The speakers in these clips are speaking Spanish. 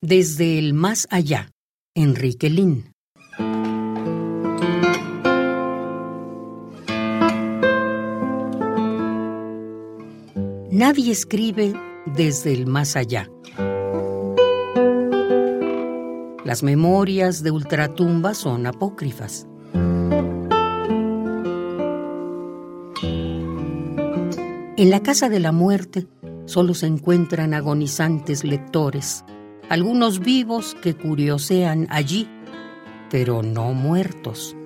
Desde el más allá, Enrique Lin. Nadie escribe desde el más allá. Las memorias de ultratumba son apócrifas. En la casa de la muerte solo se encuentran agonizantes lectores algunos vivos que curiosean allí, pero no muertos.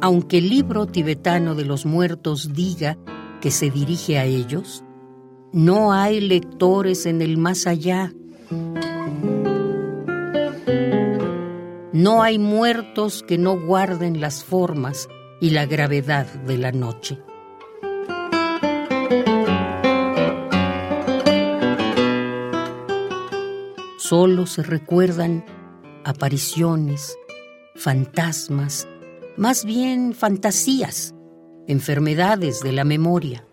Aunque el libro tibetano de los muertos diga que se dirige a ellos, no hay lectores en el más allá. No hay muertos que no guarden las formas y la gravedad de la noche. Solo se recuerdan apariciones, fantasmas, más bien fantasías, enfermedades de la memoria.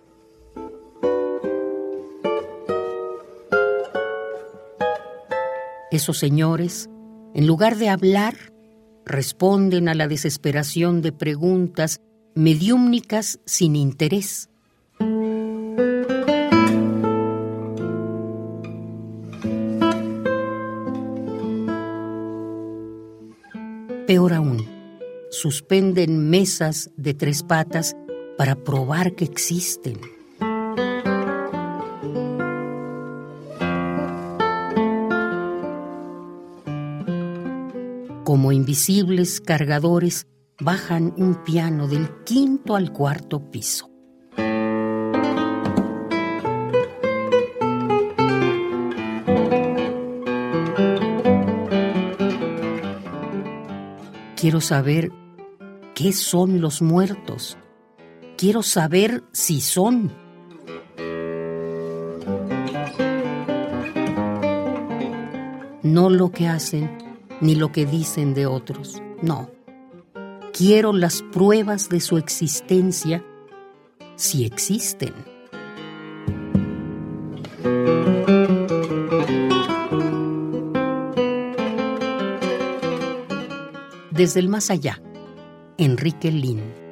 Esos señores, en lugar de hablar, responden a la desesperación de preguntas mediúmnicas sin interés. Peor aún, suspenden mesas de tres patas para probar que existen. Como invisibles cargadores, bajan un piano del quinto al cuarto piso. Quiero saber qué son los muertos. Quiero saber si son. No lo que hacen ni lo que dicen de otros. No. Quiero las pruebas de su existencia si existen. Desde el más allá, Enrique Lin.